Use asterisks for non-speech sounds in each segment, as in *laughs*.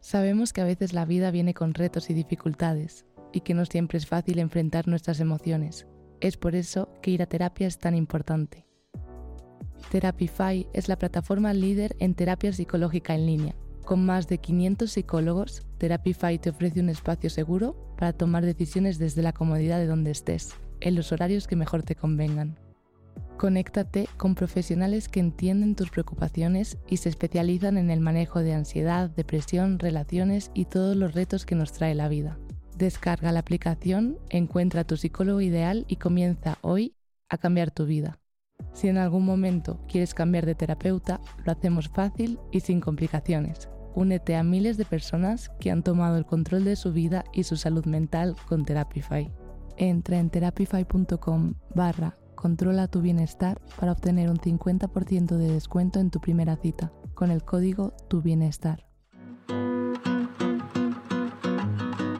Sabemos que a veces la vida viene con retos y dificultades y que no siempre es fácil enfrentar nuestras emociones. Es por eso que ir a terapia es tan importante. Therapify es la plataforma líder en terapia psicológica en línea. Con más de 500 psicólogos, Therapify te ofrece un espacio seguro para tomar decisiones desde la comodidad de donde estés, en los horarios que mejor te convengan. Conéctate con profesionales que entienden tus preocupaciones y se especializan en el manejo de ansiedad, depresión, relaciones y todos los retos que nos trae la vida. Descarga la aplicación, encuentra a tu psicólogo ideal y comienza hoy a cambiar tu vida. Si en algún momento quieres cambiar de terapeuta, lo hacemos fácil y sin complicaciones. Únete a miles de personas que han tomado el control de su vida y su salud mental con Therapify. Entra en therapify.com barra Controla tu bienestar para obtener un 50% de descuento en tu primera cita con el código Tu Bienestar.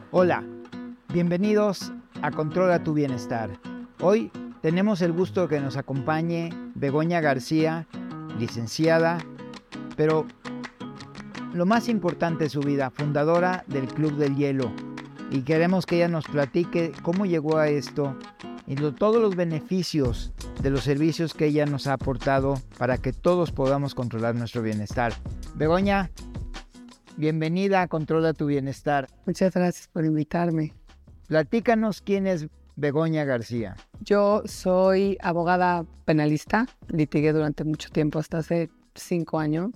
Hola, bienvenidos a Controla tu Bienestar. Hoy tenemos el gusto de que nos acompañe Begoña García, licenciada, pero lo más importante de su vida, fundadora del Club del Hielo. Y queremos que ella nos platique cómo llegó a esto y todos los beneficios de los servicios que ella nos ha aportado para que todos podamos controlar nuestro bienestar. Begoña, bienvenida a Controla tu Bienestar. Muchas gracias por invitarme. Platícanos quién es Begoña García. Yo soy abogada penalista, litigué durante mucho tiempo, hasta hace cinco años.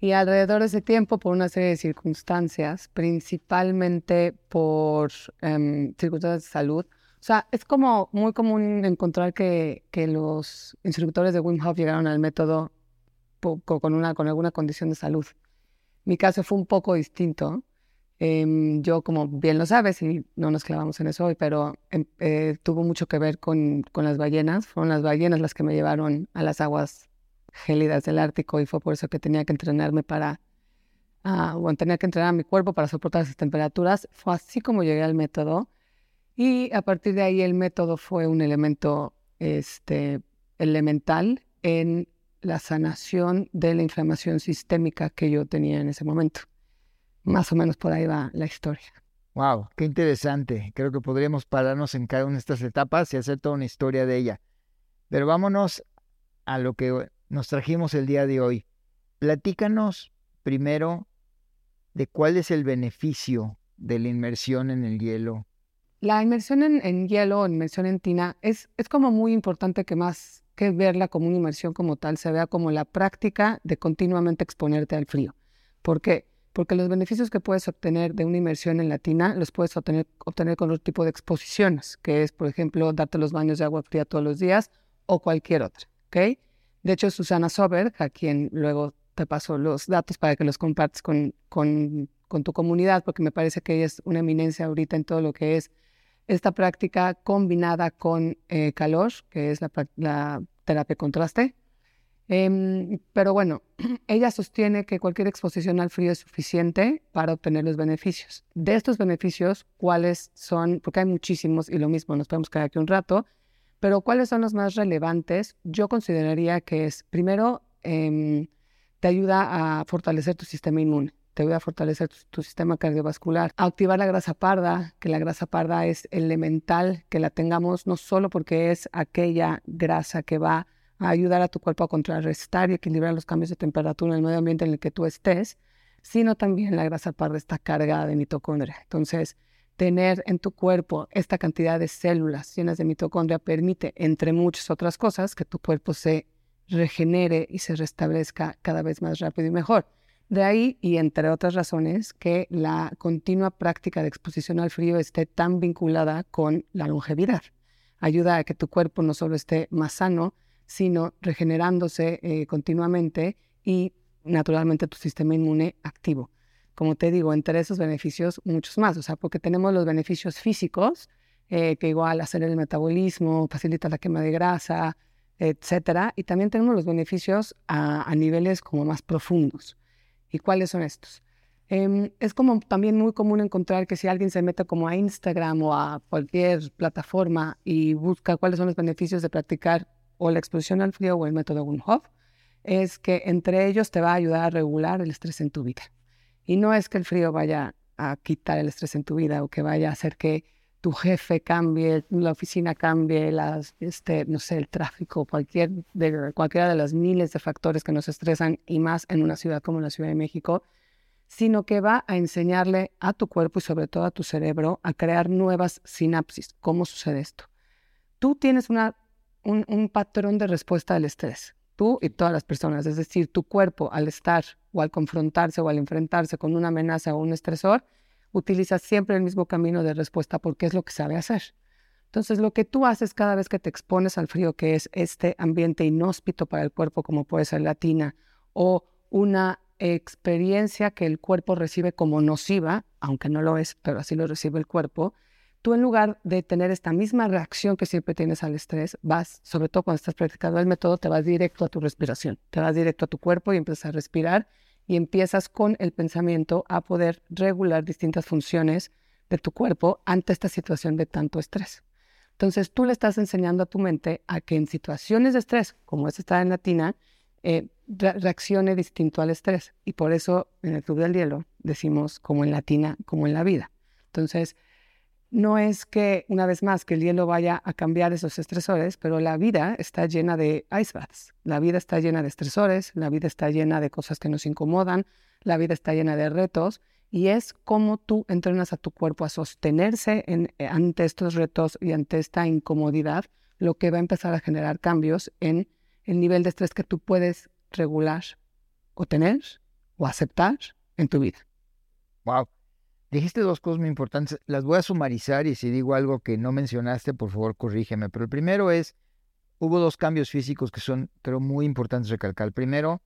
Y alrededor de ese tiempo, por una serie de circunstancias, principalmente por um, circunstancias de salud, o sea, es como muy común encontrar que, que los instructores de Wim Hof llegaron al método con, una, con alguna condición de salud. Mi caso fue un poco distinto. Eh, yo, como bien lo sabes, y no nos clavamos en eso hoy, pero em, eh, tuvo mucho que ver con, con, las ballenas. Fueron las ballenas las que me llevaron a las aguas gélidas del Ártico y fue por eso que tenía que entrenarme para, uh, bueno, tenía que entrenar a mi cuerpo para soportar esas temperaturas. Fue así como llegué al método. Y a partir de ahí el método fue un elemento este, elemental en la sanación de la inflamación sistémica que yo tenía en ese momento. Más o menos por ahí va la historia. Wow, qué interesante. Creo que podríamos pararnos en cada una de estas etapas y hacer toda una historia de ella. Pero vámonos a lo que nos trajimos el día de hoy. Platícanos primero de cuál es el beneficio de la inmersión en el hielo la inmersión en, hielo o inmersión en tina es, es como muy importante que más que verla como una inmersión como tal, se vea como la práctica de continuamente exponerte al frío. ¿Por qué? Porque los beneficios que puedes obtener de una inmersión en la tina los puedes obtener, obtener con otro tipo de exposiciones, que es, por ejemplo, darte los baños de agua fría todos los días o cualquier otra. ¿okay? De hecho, Susana Soberg, a quien luego te paso los datos para que los compartas con, con, con tu comunidad, porque me parece que ella es una eminencia ahorita en todo lo que es esta práctica combinada con eh, calor, que es la, terapia contraste. Em, pero bueno, *clears throat* ella sostiene que cualquier exposición al frío es suficiente para obtener los beneficios. De estos beneficios, ¿cuáles son? Porque hay muchísimos y lo mismo, nos podemos quedar aquí un rato, pero ¿cuáles son los más relevantes? Yo consideraría que es, primero, em, te ayuda a fortalecer tu sistema inmune te voy a fortalecer tu, sistema cardiovascular, a activar la grasa parda, que la grasa parda es elemental, que la tengamos no solo porque es aquella grasa que va a ayudar a tu cuerpo a contrarrestar y equilibrar los cambios de temperatura en el medio ambiente en el que tú estés, sino también la grasa parda está cargada de mitocondria. Entonces, tener en tu cuerpo esta cantidad de células llenas de mitocondria permite, entre muchas otras cosas, que tu cuerpo se regenere y se restablezca cada vez más rápido y mejor. De ahí, y entre otras razones, que la continua práctica de exposición al frío esté tan vinculada con la longevidad. Ayuda a que tu cuerpo no solo esté más sano, sino regenerándose eh, continuamente y naturalmente tu sistema inmune activo. Como te digo, entre esos beneficios, muchos más. O sea, porque tenemos los beneficios físicos, eh, que igual hacer el metabolismo, facilita la quema de grasa, etcétera. Y también tenemos los beneficios a, niveles como más profundos. ¿Y cuáles son estos? Em, es como también muy común encontrar que si alguien se mete como a Instagram o a cualquier plataforma y busca cuáles son los beneficios de practicar o la exposición al frío o el método Wim Hof, es que entre ellos te va a ayudar a regular el estrés en tu vida. Y no es que el frío vaya a quitar el estrés en tu vida o que vaya a hacer que tu jefe cambie, la oficina cambie, las, este, no sé, el tráfico, cualquier de, cualquiera de las miles de factores que nos estresan y más en una ciudad como la Ciudad de México, sino que va a enseñarle a tu cuerpo y sobre todo a tu cerebro a crear nuevas sinapsis. ¿Cómo sucede esto? Tú tienes una, un, un patrón de respuesta al estrés, tú y todas las personas, es decir, tu cuerpo al estar o al confrontarse o al enfrentarse con una amenaza o un estresor, utiliza siempre el mismo camino de respuesta porque es lo que sabe hacer. Entonces, lo que tú haces cada vez que te expones al frío, que es este ambiente inhóspito para el cuerpo, como puede ser la tina, o una experiencia que el cuerpo recibe como nociva, aunque no lo es, pero así lo recibe el cuerpo, tú en lugar de tener esta misma reacción que siempre tienes al estrés, vas, sobre todo cuando estás practicando el método, te vas directo a tu respiración, te vas directo a tu cuerpo y empiezas a respirar y empiezas con el pensamiento a poder regular distintas funciones de tu cuerpo ante esta situación de tanto estrés. Entonces tú le estás enseñando a tu mente a que en situaciones de estrés, como es estar en la tina, eh, reaccione distinto al estrés. Y por eso en el Club del Hielo decimos como en la tina, como en la vida. Entonces, no es que, una vez más, que el hielo vaya a cambiar esos estresores, pero la vida está llena de ice baths. La vida está llena de estresores, la vida está llena de cosas que nos incomodan, la vida está llena de retos y es como tú entrenas a tu cuerpo a sostenerse en, eh, ante estos retos y ante esta incomodidad, lo que va a empezar a generar cambios en el nivel de estrés que tú puedes regular o tener o aceptar en tu vida. Wow. Dijiste dos cosas muy importantes, las voy a sumarizar y si digo algo que no mencionaste, por favor corrígeme. Pero el primero es, hubo dos cambios físicos que son, creo, muy importantes recalcar. El primero,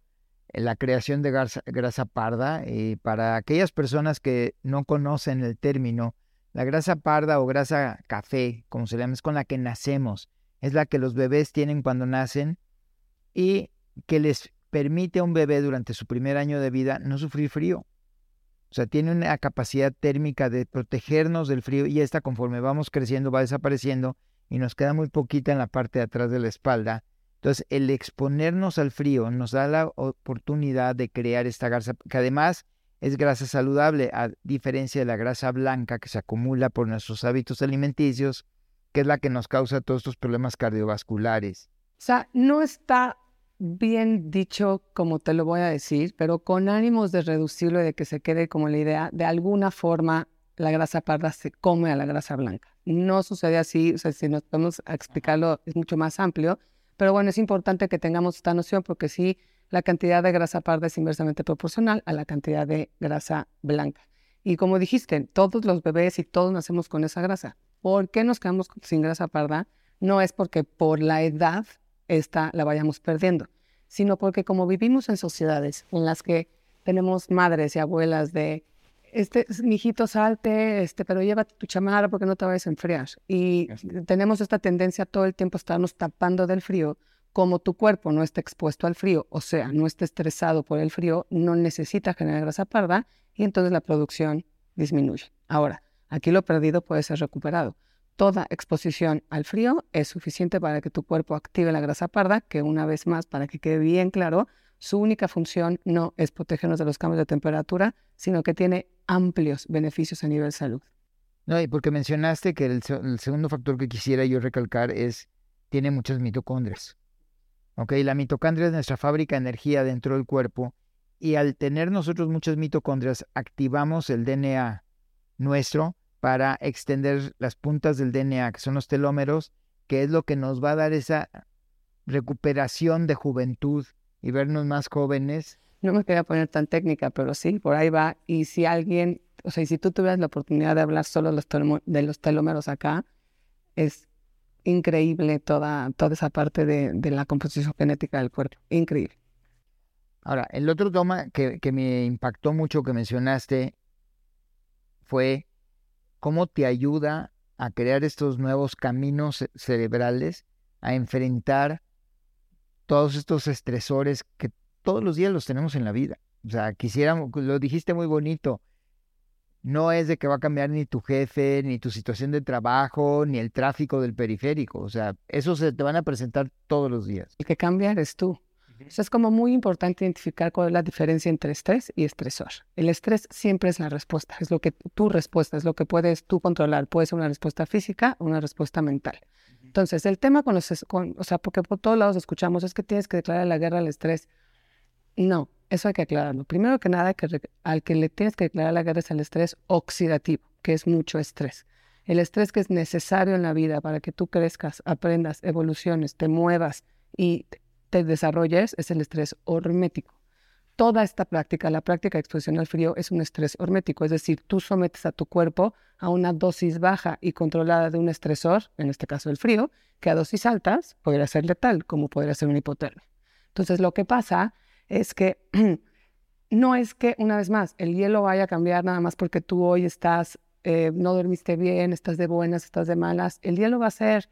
eh, la creación de grasa, parda. Y para aquellas personas que no conocen el término, la grasa parda o grasa café, como se llama, es con la que nacemos. Es la que los bebés tienen cuando nacen y que les permite a un bebé durante su primer año de vida no sufrir frío. O sea, tiene una capacidad térmica de protegernos del frío y esta conforme vamos creciendo va desapareciendo y nos queda muy poquita en la parte de atrás de la espalda. Entonces, el exponernos al frío nos da la oportunidad de crear esta grasa, que además es grasa saludable, a diferencia de la grasa blanca que se acumula por nuestros hábitos alimenticios, que es la que nos causa todos estos problemas cardiovasculares. O sea, no está bien dicho como te lo voy a decir, pero con ánimos de reducirlo y de que se quede como la idea, de alguna forma la grasa parda se come a la grasa blanca. No sucede así, o sea, si nos vamos a explicarlo es mucho más amplio, pero bueno, es importante que tengamos esta noción porque sí, la cantidad de grasa parda es inversamente proporcional a la cantidad de grasa blanca. Y como dijiste, todos los bebés y todos nacemos con esa grasa. ¿Por qué nos quedamos sin grasa parda? No es porque por la edad esta la vayamos perdiendo, sino porque como vivimos en sociedades en las que tenemos madres y abuelas de, este, mijito, salte, este, pero llévate tu chamarra porque no te vayas a enfriar. Y tenemos esta tendencia todo el tiempo a estarnos tapando del frío. Como tu cuerpo no está expuesto al frío, o sea, no está estresado por el frío, no necesita generar grasa parda y entonces la producción disminuye. Ahora, aquí lo perdido puede ser recuperado toda exposición al frío es suficiente para que tu cuerpo active la grasa parda, que una vez más, para que quede bien claro, su única función no es protegernos de los cambios de temperatura, sino que tiene amplios beneficios a nivel salud. No, y porque mencionaste que el, segundo factor que quisiera yo recalcar es, tiene muchas mitocondrias. ¿Ok? La mitocondria es nuestra fábrica de energía dentro del cuerpo y al tener nosotros muchas mitocondrias, activamos el DNA nuestro para extender las puntas del DNA, que son los telómeros, que es lo que nos va a dar esa recuperación de juventud y vernos más jóvenes. No me quería poner tan técnica, pero sí, por ahí va. Y si alguien, o sea, si tú tuvieras la oportunidad de hablar solo de los telómeros acá, es increíble toda, toda esa parte de, de la composición genética del cuerpo. Increíble. Ahora, el otro toma que, que me impactó mucho que mencionaste fue cómo te ayuda a crear estos nuevos caminos cerebrales, a enfrentar todos estos estresores que todos los días los tenemos en la vida. O sea, quisiéramos, lo dijiste muy bonito, no es de que va a cambiar ni tu jefe, ni tu situación de trabajo, ni el tráfico del periférico. O sea, eso se te van a presentar todos los días. El que cambia eres tú. Es como muy importante identificar cuál es la diferencia entre estrés y estresor. El estrés siempre es la respuesta, es lo que tu respuesta, es lo que puedes tú controlar. Puede ser una respuesta física o una respuesta mental. Entonces, el tema con los, o sea, porque por todos lados escuchamos, es que tienes que declarar la guerra al estrés. No, eso hay que aclararlo. Primero que nada, que al que le tienes que declarar la guerra es el estrés oxidativo, que es mucho estrés. El estrés que es necesario en la vida para que tú crezcas, aprendas, evoluciones, te muevas y te desarrolles es el estrés hormético. Toda esta práctica, la práctica de exposición al frío, es un estrés hormético, es decir, tú sometes a tu cuerpo a una dosis baja y controlada de un estresor, en este caso el frío, que a dosis altas podría ser letal, como podría ser una hipotermia. Entonces, lo que pasa es que *clears throat* no es que, una vez más, el hielo vaya a cambiar nada más porque tú hoy estás, eh, no dormiste bien, estás de buenas, estás de malas. El hielo va a ser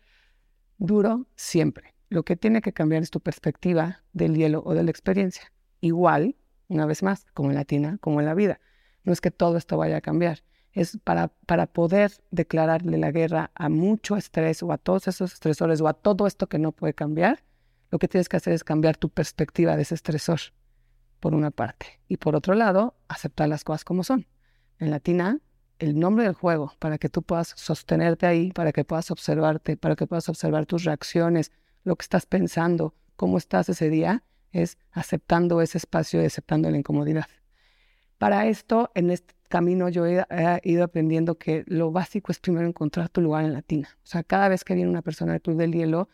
duro siempre. Lo que tiene que cambiar es tu perspectiva del hielo o de la experiencia. Igual, una vez más, como en la tina, como en la vida. No es que todo esto vaya a cambiar. Es para, para poder declararle la guerra a mucho estrés o a todos esos estresores o a todo esto que no puede cambiar, lo que tienes que hacer es cambiar tu perspectiva de ese estresor, por una parte. Y por otro lado, aceptar las cosas como son. En latina, el nombre del juego, para que tú puedas sostenerte ahí, para que puedas observarte, para que puedas observar tus reacciones, lo que estás pensando, cómo estás ese día, es aceptando ese espacio y aceptando la incomodidad. Para esto, en este camino yo he, ido aprendiendo que lo básico es primero encontrar tu lugar en latina. O sea, cada vez que viene una persona del Club del Hielo,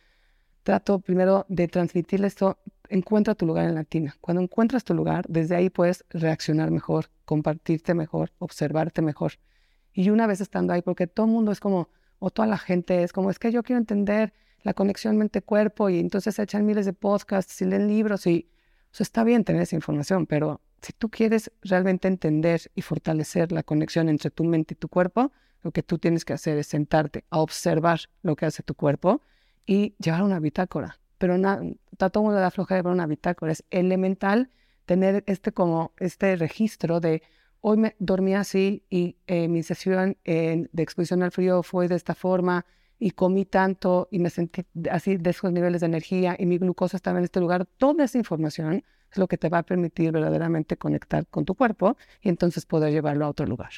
trato primero de transmitirle esto, encuentra tu lugar en la tina. Cuando encuentras tu lugar, desde ahí puedes reaccionar mejor, compartirte mejor, observarte mejor. Y una vez estando ahí, porque todo el mundo es como, o toda la gente es como, es que yo quiero entender la conexión mente-cuerpo y entonces echan miles de podcasts y leen libros y, o está bien tener esa información, pero si tú quieres realmente entender y fortalecer la conexión entre tu mente y tu cuerpo, lo que tú tienes que hacer es sentarte a observar lo que hace tu cuerpo y llevar una bitácora. Pero está todo mundo da flojera llevar una bitácora. Es elemental tener este como este registro de hoy me dormí así y eh, mi sesión de exposición al frío fue de esta forma y comí tanto y me sentí así de esos niveles de energía y mi glucosa estaba en este lugar. Toda esa información es lo que te va a permitir verdaderamente conectar con tu cuerpo y entonces poder llevarlo a otro lugar.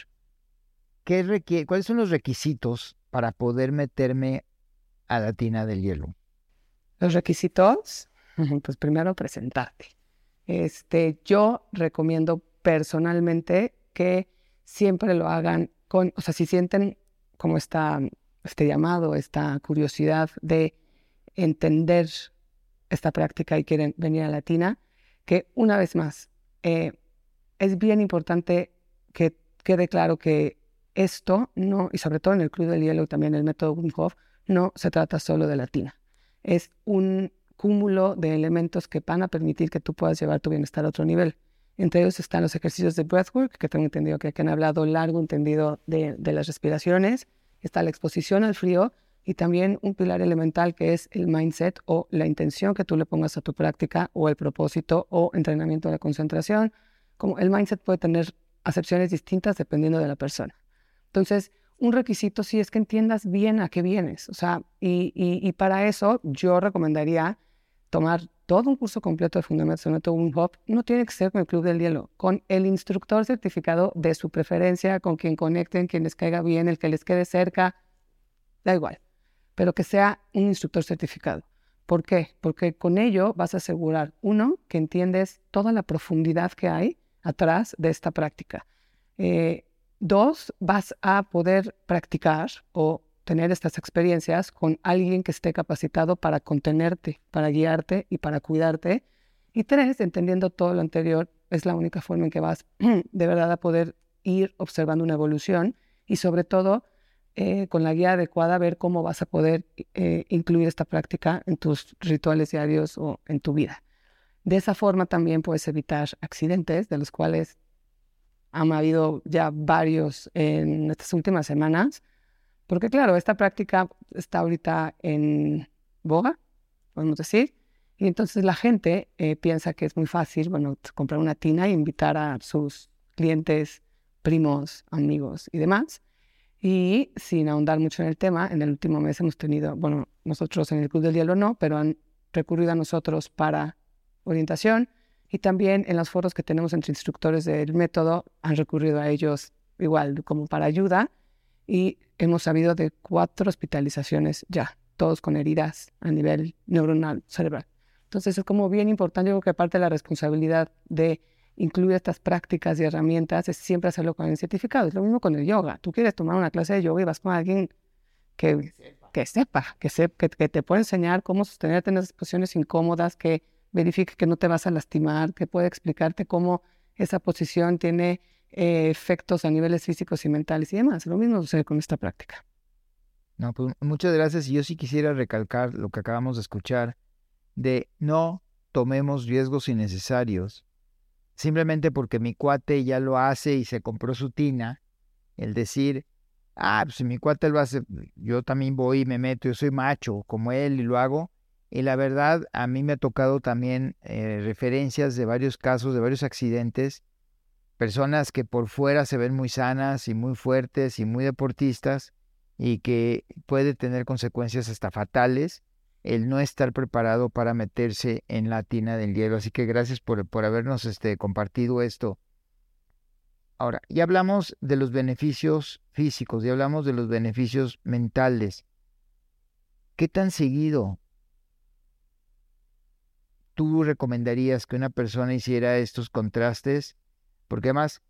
¿Qué ¿Cuáles son los requisitos para poder meterme a la tina del hielo? Los requisitos, *laughs* pues primero presentarte. Este, yo recomiendo personalmente que siempre lo hagan con, o sea, si sienten como está este llamado, esta curiosidad de entender esta práctica y quieren venir a la tina, que una vez más, eh, es bien importante que quede claro que esto no, y sobre todo en el Club del Hielo, también el método Wim Hof, no se trata solo de la tina. Es un cúmulo de elementos que van a permitir que tú puedas llevar tu bienestar a otro nivel. Entre ellos están los ejercicios de breathwork, que tengo entendido que, han hablado largo, entendido de, de las respiraciones. Está la exposición al frío y también un pilar elemental que es el mindset o la intención que tú le pongas a tu práctica o el propósito o entrenamiento de concentración. Como el mindset puede tener acepciones distintas dependiendo de la persona. Entonces, un requisito sí es que entiendas bien a qué vienes. O sea, y, para eso yo recomendaría tomar todo un curso completo de Fundamentos de Wim Hof. No tiene que ser con el Club del Hielo, con el instructor certificado de su preferencia, con quien conecten, quien les caiga bien, el que les quede cerca, da igual, pero que sea un instructor certificado. ¿Por qué? Porque con ello vas a asegurar, uno, que entiendes toda la profundidad que hay atrás de esta práctica. Eh, Dos, vas a poder practicar o tener estas experiencias con alguien que esté capacitado para contenerte, para guiarte y para cuidarte. Y tres, entendiendo todo lo anterior, es la única forma en que vas *clears throat* de verdad a poder ir observando una evolución y sobre todo eh, con la guía adecuada ver cómo vas a poder eh, incluir esta práctica en tus rituales diarios o en tu vida. De esa forma también puedes evitar accidentes, de los cuales han habido ya varios en estas últimas semanas, porque claro, esta práctica está ahorita en boga, podemos decir, y entonces la gente eh, piensa que es muy fácil, bueno, comprar una tina e invitar a sus clientes, primos, amigos y demás. Y sin ahondar mucho en el tema, en el último mes hemos tenido, bueno, nosotros en el Club del Hielo no, pero han recurrido a nosotros para orientación y también en los foros que tenemos entre instructores del método han recurrido a ellos igual como para ayuda y hemos sabido de cuatro hospitalizaciones ya, todos con heridas a nivel neuronal cerebral. Entonces es como bien importante, yo creo que aparte de la responsabilidad de incluir estas prácticas y herramientas es siempre hacerlo con el certificado. Es lo mismo con el yoga. Tú quieres tomar una clase de yoga y vas con alguien que, que sepa, que, sepa, que, te puede enseñar cómo sostenerte en esas posiciones incómodas, que verifique que no te vas a lastimar, que puede explicarte cómo esa posición tiene eh, efectos a niveles físicos y mentales y demás. Lo mismo sucede con esta práctica. No, pues muchas gracias. Yo sí quisiera recalcar lo que acabamos de escuchar, de no tomemos riesgos innecesarios simplemente porque mi cuate ya lo hace y se compró su tina, el decir, ah, pues si mi cuate lo hace, yo también voy y me meto, yo soy macho como él y lo hago, y la verdad, a mí me ha tocado también eh, referencias de varios casos, de varios accidentes, personas que por fuera se ven muy sanas y muy fuertes y muy deportistas y que puede tener consecuencias hasta fatales el no estar preparado para meterse en la tina del hielo. Así que gracias por, por habernos este, compartido esto. Ahora, ya hablamos de los beneficios físicos, ya hablamos de los beneficios mentales. ¿Qué tan seguido tú recomendarías que una persona hiciera estos contrastes? Porque además,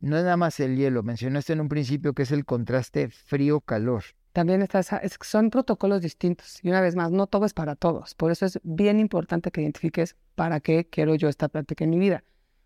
no es nada más el hielo, mencionaste en un principio que es el contraste frío-calor. También está son protocolos distintos y una vez más, no todo es para todos. Por eso es bien importante que identifiques para qué quiero yo esta práctica en mi vida.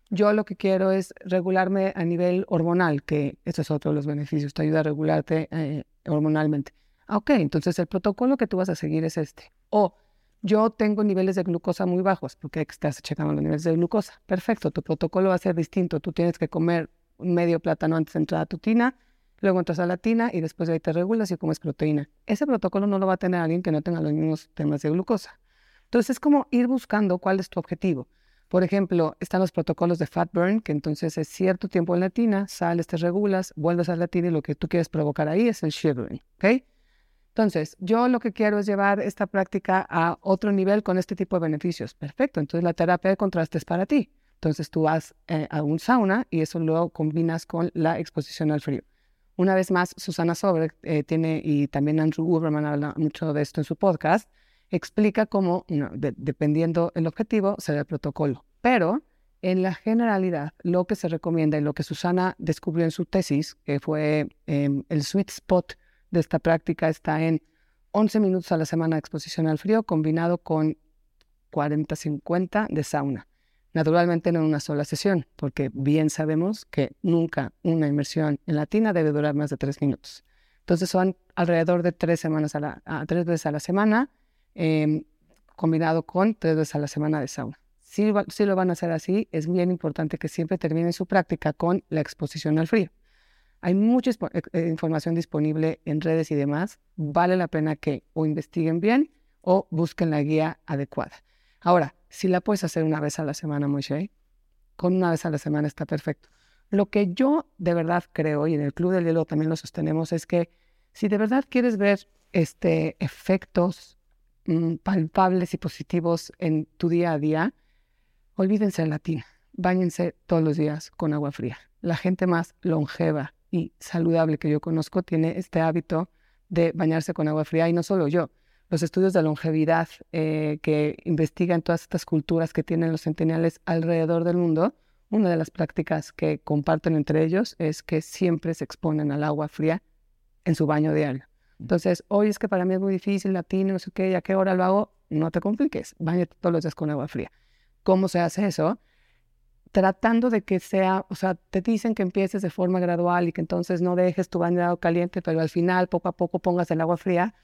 Yo lo que quiero es regularme a nivel hormonal, que eso es otro de los beneficios, te ayuda a regularte eh, hormonalmente. Ah, ok, entonces el protocolo que tú vas a seguir es este. O yo tengo niveles de glucosa muy bajos, porque estás checando los niveles de glucosa. Perfecto, tu protocolo va a ser distinto. Tú tienes que comer medio plátano antes de entrar a tu tina, luego entras a la tina y después de ahí te regulas y comes proteína. Ese protocolo no lo va a tener alguien que no tenga los mismos temas de glucosa. Entonces es como ir buscando cuál es tu objetivo. Por ejemplo, están los protocolos de fat burn, que entonces es cierto tiempo en la tina, sales, te regulas, vuelves a la tina y lo que tú quieres provocar ahí es el sugaring, ¿ok? Entonces, yo lo que quiero es llevar esta práctica a otro nivel con este tipo de beneficios. Perfecto, entonces la terapia de contraste es para ti. Entonces tú vas eh, a un sauna y eso luego combinas con la exposición al frío. Una vez más, Susana Sobre eh, tiene, y también Andrew Uberman habla mucho de esto en su podcast, explica cómo, dependiendo el objetivo, será el protocolo. Pero en la generalidad, lo que se recomienda y lo que Susana descubrió en su tesis, que fue em, el sweet spot de esta práctica está en 11 minutos a la semana de exposición al frío combinado con 40-50 de sauna. Naturalmente no en una sola sesión, porque bien sabemos que nunca una inmersión en la tina debe durar más de tres minutos. Entonces son alrededor de tres, semanas a tres veces a la semana, em, combinado con tres veces a la semana de sauna. Si, si lo van a hacer así, es bien importante que siempre terminen su práctica con la exposición al frío. Hay mucha eh, eh, información disponible en redes y demás. Vale la pena que o investiguen bien o busquen la guía adecuada. Ahora, si la puedes hacer una vez a la semana, Moishe, con una vez a la semana está perfecto. Lo que yo de verdad creo, y en el Club del Hielo también lo sostenemos, es que si de verdad quieres ver este, efectos mm, palpables y positivos en tu día a día, olvídense de la tina. Báñense todos los días con agua fría. La gente más longeva, y saludable que yo conozco tiene este hábito de bañarse con agua fría y no solo yo. Los estudios de longevidad eh, que investigan todas estas culturas que tienen los centennials alrededor del mundo, una de las prácticas que comparten entre ellos es que siempre se exponen al agua fría en su baño diario. Entonces, hoy es que para mí es muy difícil, latino, no sé qué, ¿a qué hora lo hago? No te compliques, bañate todos los días con agua fría. ¿Cómo se hace eso? Tratando de que sea, o sea, te dicen que empieces de forma gradual y que entonces no dejes tu agua caliente, pero al final poco a poco pongas el agua fría.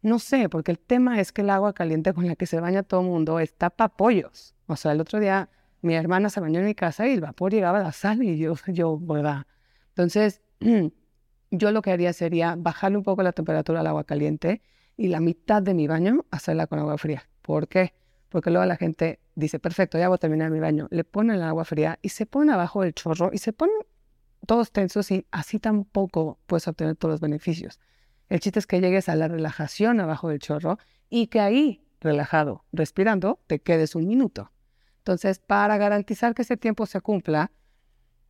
No sé, porque el tema es que el agua caliente con la que se baña todo el mundo está para pollos. O sea, el otro día mi hermana se bañó en mi casa y el vapor llegaba a la sala y yo, *laughs* yo, ¿verdad? Entonces, *clears throat* yo lo que haría sería bajarle un poco la temperatura al agua caliente y la mitad de mi baño hacerla con agua fría. ¿Por qué? Porque luego la gente dice, perfecto, ya voy a terminar mi baño. Le ponen el agua fría y se pone abajo del chorro y se ponen todos tensos y así tampoco puedes obtener todos los beneficios. El chiste es que llegues a la relajación abajo del chorro y que ahí, relajado, respirando, te quedes un minuto. Entonces, para garantizar que ese tiempo se cumpla,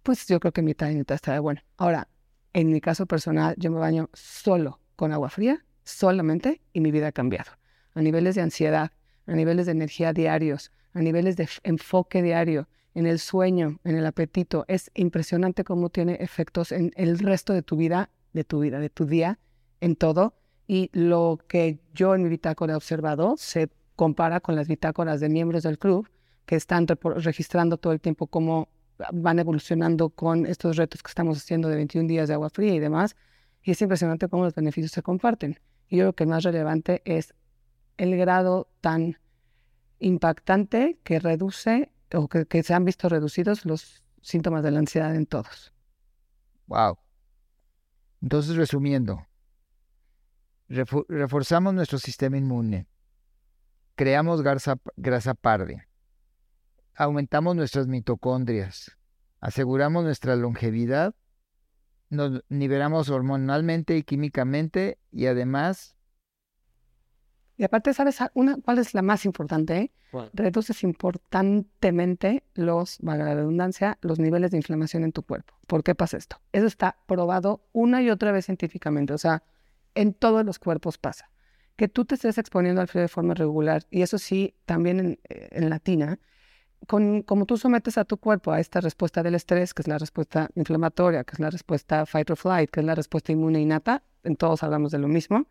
pues yo creo que mitad y mitad está bueno. Ahora, en mi caso personal, yo me baño solo con agua fría, solamente, y mi vida ha cambiado. A niveles de ansiedad, a niveles de energía diarios, a niveles de enfoque diario, en el sueño, en el apetito. Es impresionante cómo tiene efectos en el resto de tu vida, de tu vida, de tu día, en todo. Y lo que yo en mi bitácora he observado se compara con las bitácoras de miembros del club que están registrando todo el tiempo cómo van evolucionando con estos retos que estamos haciendo de 21 días de agua fría y demás. Y es impresionante cómo los beneficios se comparten. Y yo creo que el más relevante es el grado tan impactante que reduce o que, se han visto reducidos los síntomas de la ansiedad en todos. Wow. Entonces, resumiendo, reforzamos nuestro sistema inmune, creamos grasa, grasa parde, aumentamos nuestras mitocondrias, aseguramos nuestra longevidad, nos liberamos hormonalmente y químicamente y además... Y aparte, ¿sabes una, cuál es la más importante? Reduces importantemente los, valga la redundancia, los niveles de inflamación en tu cuerpo. ¿Por qué pasa esto? Eso está probado una y otra vez científicamente. O sea, en todos los cuerpos pasa. Que tú te estés exponiendo al frío de forma regular, y eso sí, también en, eh, en latina, como tú sometes a tu cuerpo a esta respuesta del estrés, que es la respuesta inflamatoria, que es la respuesta fight or flight, que es la respuesta inmune innata, en todos hablamos de lo mismo,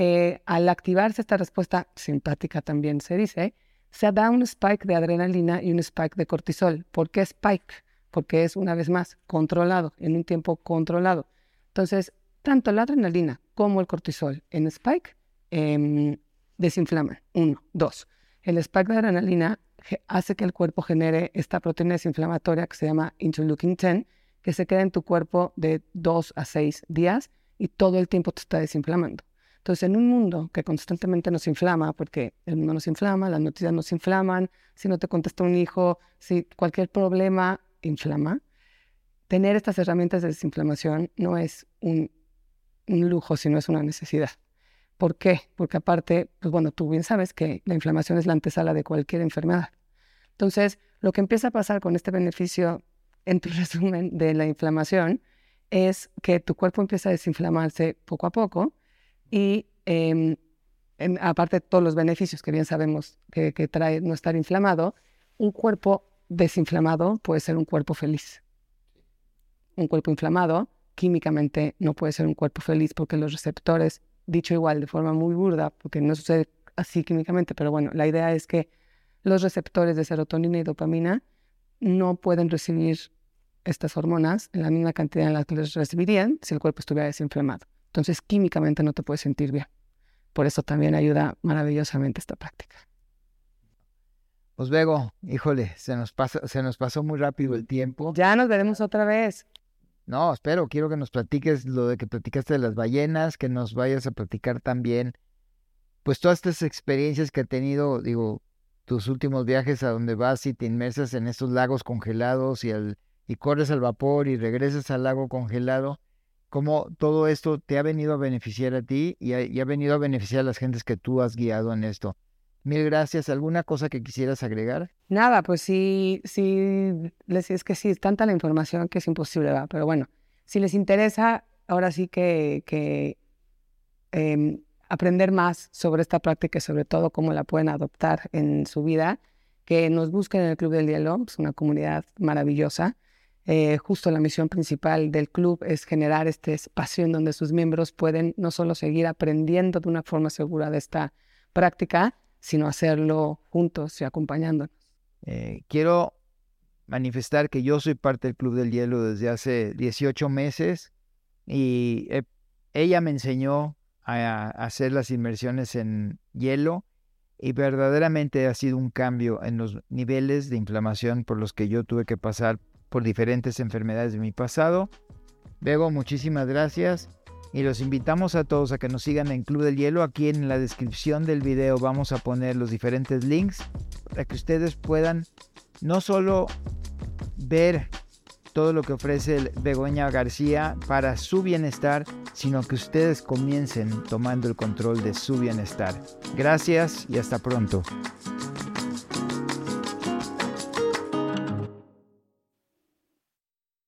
eh, al activarse esta respuesta simpática también se dice, se da un spike de adrenalina y un spike de cortisol. ¿Por qué spike? Porque es, una vez más, controlado, en un tiempo controlado. Entonces, tanto la adrenalina como el cortisol en spike eh, desinflaman. Uno. Dos. El spike de adrenalina hace que el cuerpo genere esta proteína desinflamatoria que se llama interleukin 10, que se queda en tu cuerpo de 2 a 6 días y todo el tiempo te está desinflamando. Entonces, en un mundo que constantemente nos inflama, porque el mundo nos inflama, las noticias nos inflaman, si no te contesta un hijo, si cualquier problema inflama, tener estas herramientas de desinflamación no es un, lujo, sino es una necesidad. ¿Por qué? Porque aparte, pues bueno, tú bien sabes que la inflamación es la antesala de cualquier enfermedad. Entonces, lo que empieza a pasar con este beneficio, en tu *laughs* resumen, de la inflamación, es que tu cuerpo empieza a desinflamarse poco a poco y em, aparte de todos los beneficios que bien sabemos que, que trae no estar inflamado, un cuerpo desinflamado puede ser un cuerpo feliz. Un cuerpo inflamado químicamente no puede ser un cuerpo feliz porque los receptores dicho igual de forma muy burda, porque no sucede así químicamente, pero bueno, la idea es que los receptores de serotonina y dopamina no pueden recibir estas hormonas en la misma cantidad en la que les recibirían si el cuerpo estuviera desinflamado. Entonces, químicamente no te puedes sentir bien. Por eso también ayuda maravillosamente esta práctica. Pues Bego, híjole, se nos, pasa, se nos pasó muy rápido el tiempo. Ya nos veremos otra vez. No, espero, quiero que nos platiques lo de que platicaste de las ballenas, que nos vayas a platicar también, pues todas estas experiencias que ha tenido, digo, tus últimos viajes a donde vas y te inmersas en estos lagos congelados y, al, y corres al vapor y regresas al lago congelado, cómo todo esto te ha venido a beneficiar a ti y ha, venido a beneficiar a las gentes que tú has guiado en esto. Mil gracias. ¿Alguna cosa que quisieras agregar? Nada, pues sí, sí, les es que sí, es tanta la información que es imposible. Pero bueno, si les interesa, ahora sí que, que em, aprender más sobre esta práctica y sobre todo cómo la pueden adoptar en su vida, que nos busquen en el Club del Hielo, es una comunidad maravillosa. Eh, justo la misión principal del club es generar este espacio en donde sus miembros pueden no solo seguir aprendiendo de una forma segura de esta práctica, sino hacerlo juntos y acompañándonos. Eh, quiero manifestar que yo soy parte del Club del Hielo desde hace 18 meses y ella me enseñó a, hacer las inmersiones en hielo y verdaderamente ha sido un cambio en los niveles de inflamación por los que yo tuve que pasar por diferentes enfermedades de mi pasado. Bego, muchísimas gracias y los invitamos a todos a que nos sigan en Club del Hielo. Aquí en la descripción del video vamos a poner los diferentes links para que ustedes puedan no solo ver todo lo que ofrece Begoña García para su bienestar, sino que ustedes comiencen tomando el control de su bienestar. Gracias y hasta pronto.